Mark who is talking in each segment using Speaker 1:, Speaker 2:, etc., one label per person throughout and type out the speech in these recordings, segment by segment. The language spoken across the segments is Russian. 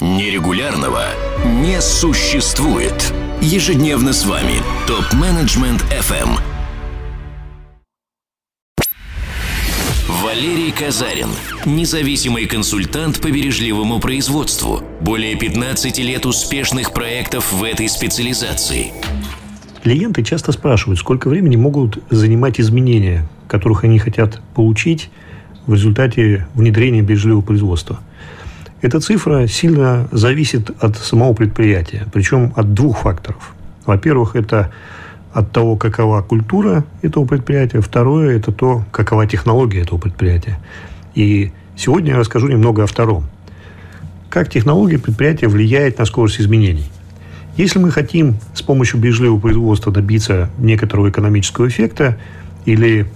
Speaker 1: Нерегулярного не существует. Ежедневно с вами ТОП-менеджмент FM. Валерий Казарин. Независимый консультант по бережливому производству. Более 15 лет успешных проектов в этой специализации.
Speaker 2: Клиенты часто спрашивают, сколько времени могут занимать изменения, которых они хотят получить в результате внедрения бережливого производства – эта цифра сильно зависит от самого предприятия, причем от двух факторов. Во-первых, это от того, какова культура этого предприятия. Второе – это то, какова технология этого предприятия. И сегодня я расскажу немного о втором. Как технология предприятия влияет на скорость изменений. Если мы хотим с помощью бережливого производства добиться некоторого экономического эффекта или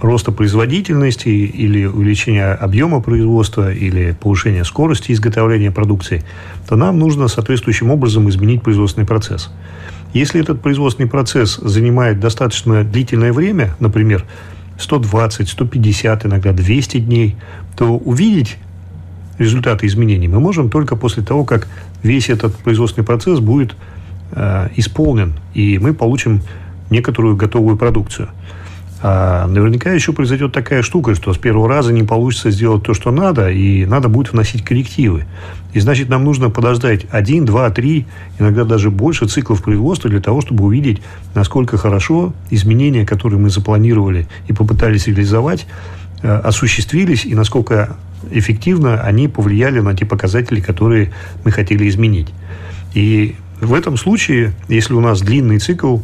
Speaker 2: роста производительности или увеличения объема производства или повышения скорости изготовления продукции, то нам нужно соответствующим образом изменить производственный процесс. Если этот производственный процесс занимает достаточно длительное время, например, 120, 150, иногда 200 дней, то увидеть результаты изменений мы можем только после того, как весь этот производственный процесс будет э, исполнен, и мы получим некоторую готовую продукцию. А наверняка еще произойдет такая штука, что с первого раза не получится сделать то, что надо, и надо будет вносить коррективы. И значит, нам нужно подождать один, два, три, иногда даже больше циклов производства для того, чтобы увидеть, насколько хорошо изменения, которые мы запланировали и попытались реализовать, э, осуществились и насколько эффективно они повлияли на те показатели, которые мы хотели изменить. И в этом случае, если у нас длинный цикл,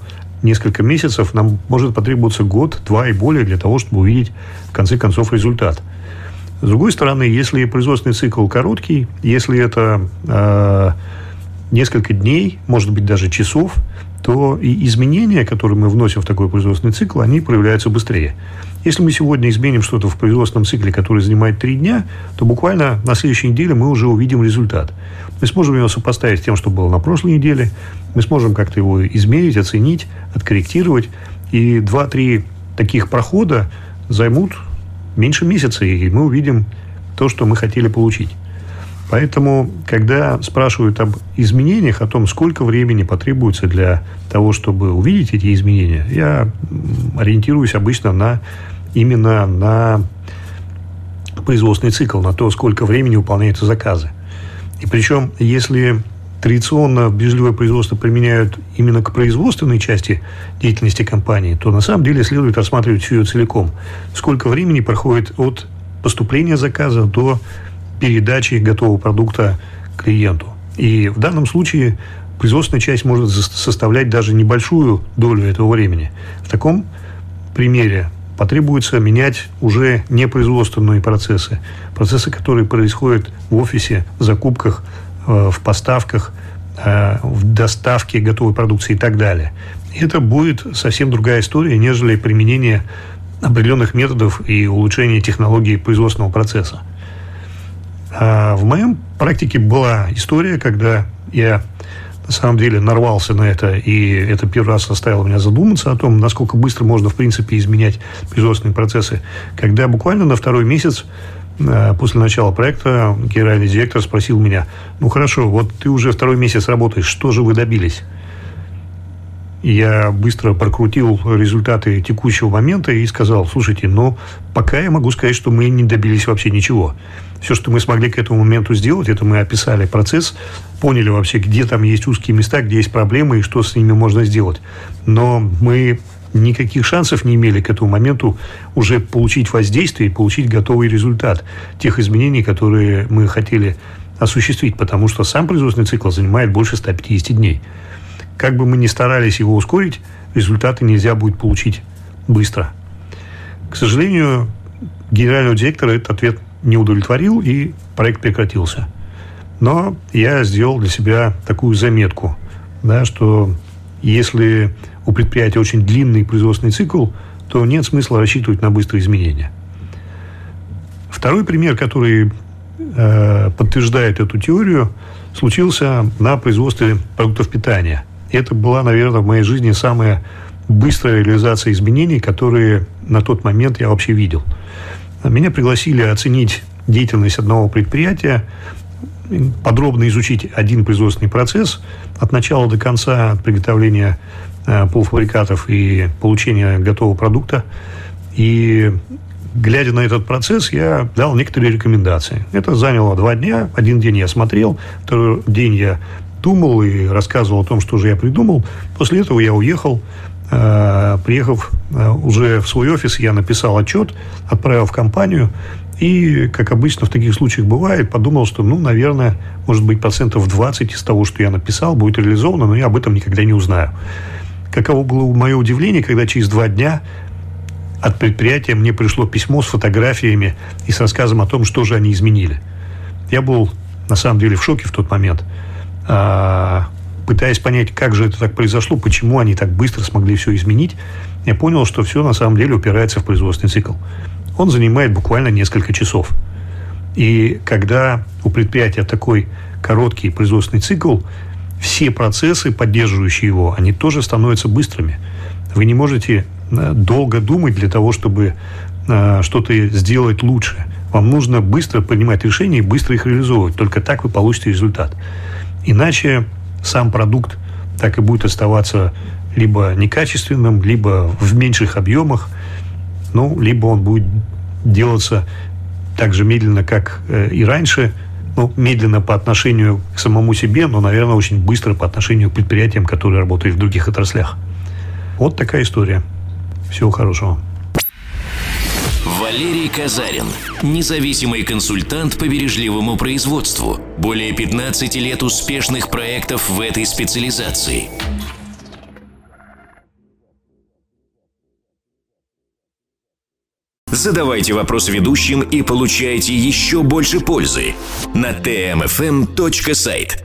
Speaker 2: несколько месяцев, нам может потребоваться год, два и более для того, чтобы увидеть в конце концов результат. С другой стороны, если производственный цикл короткий, если это э, несколько дней, может быть даже часов, то и изменения, которые мы вносим в такой производственный цикл, они проявляются быстрее. Если мы сегодня изменим что-то в производственном цикле, который занимает три дня, то буквально на следующей неделе мы уже увидим результат. Мы сможем его сопоставить с тем, что было на прошлой неделе, мы сможем как-то его измерить, оценить, откорректировать. И два-три таких прохода займут меньше месяца, и мы увидим то, что мы хотели получить. Поэтому, когда спрашивают об изменениях, о том, сколько времени потребуется для того, чтобы увидеть эти изменения, я ориентируюсь обычно на именно на производственный цикл, на то, сколько времени выполняются заказы. И причем, если традиционно бережливое производство применяют именно к производственной части деятельности компании, то на самом деле следует рассматривать всю ее целиком. Сколько времени проходит от поступления заказа до передачи готового продукта клиенту. И в данном случае производственная часть может составлять даже небольшую долю этого времени. В таком примере потребуется менять уже не производственные процессы, процессы, которые происходят в офисе, в закупках, э, в поставках, э, в доставке готовой продукции и так далее. Это будет совсем другая история, нежели применение определенных методов и улучшение технологии производственного процесса. А в моем практике была история, когда я на самом деле нарвался на это, и это первый раз заставило меня задуматься о том, насколько быстро можно, в принципе, изменять производственные процессы. Когда буквально на второй месяц э, после начала проекта генеральный директор спросил меня, ну хорошо, вот ты уже второй месяц работаешь, что же вы добились? Я быстро прокрутил результаты текущего момента и сказал, слушайте, ну, пока я могу сказать, что мы не добились вообще ничего. Все, что мы смогли к этому моменту сделать, это мы описали процесс, поняли вообще, где там есть узкие места, где есть проблемы и что с ними можно сделать. Но мы никаких шансов не имели к этому моменту уже получить воздействие и получить готовый результат тех изменений, которые мы хотели осуществить, потому что сам производственный цикл занимает больше 150 дней. Как бы мы ни старались его ускорить, результаты нельзя будет получить быстро. К сожалению, генерального директора этот ответ не удовлетворил, и проект прекратился. Но я сделал для себя такую заметку, да, что если у предприятия очень длинный производственный цикл, то нет смысла рассчитывать на быстрые изменения. Второй пример, который э, подтверждает эту теорию, случился на производстве продуктов питания – это была, наверное, в моей жизни самая быстрая реализация изменений, которые на тот момент я вообще видел. Меня пригласили оценить деятельность одного предприятия подробно изучить один производственный процесс от начала до конца, от приготовления э, полуфабрикатов и получения готового продукта. И глядя на этот процесс, я дал некоторые рекомендации. Это заняло два дня. Один день я смотрел, второй день я думал и рассказывал о том, что же я придумал. После этого я уехал. Э, приехав э, уже в свой офис, я написал отчет, отправил в компанию. И, как обычно в таких случаях бывает, подумал, что, ну, наверное, может быть, процентов 20 из того, что я написал, будет реализовано, но я об этом никогда не узнаю. Каково было мое удивление, когда через два дня от предприятия мне пришло письмо с фотографиями и с рассказом о том, что же они изменили. Я был, на самом деле, в шоке в тот момент, пытаясь понять, как же это так произошло, почему они так быстро смогли все изменить, я понял, что все на самом деле упирается в производственный цикл он занимает буквально несколько часов. И когда у предприятия такой короткий производственный цикл, все процессы, поддерживающие его, они тоже становятся быстрыми. Вы не можете э, долго думать для того, чтобы э, что-то сделать лучше. Вам нужно быстро принимать решения и быстро их реализовывать. Только так вы получите результат. Иначе сам продукт так и будет оставаться либо некачественным, либо в меньших объемах – ну, либо он будет делаться так же медленно, как э, и раньше, ну, медленно по отношению к самому себе, но, наверное, очень быстро по отношению к предприятиям, которые работают в других отраслях. Вот такая история. Всего хорошего.
Speaker 1: Валерий Казарин. Независимый консультант по бережливому производству. Более 15 лет успешных проектов в этой специализации. Задавайте вопрос ведущим и получайте еще больше пользы на tmfm.сайт.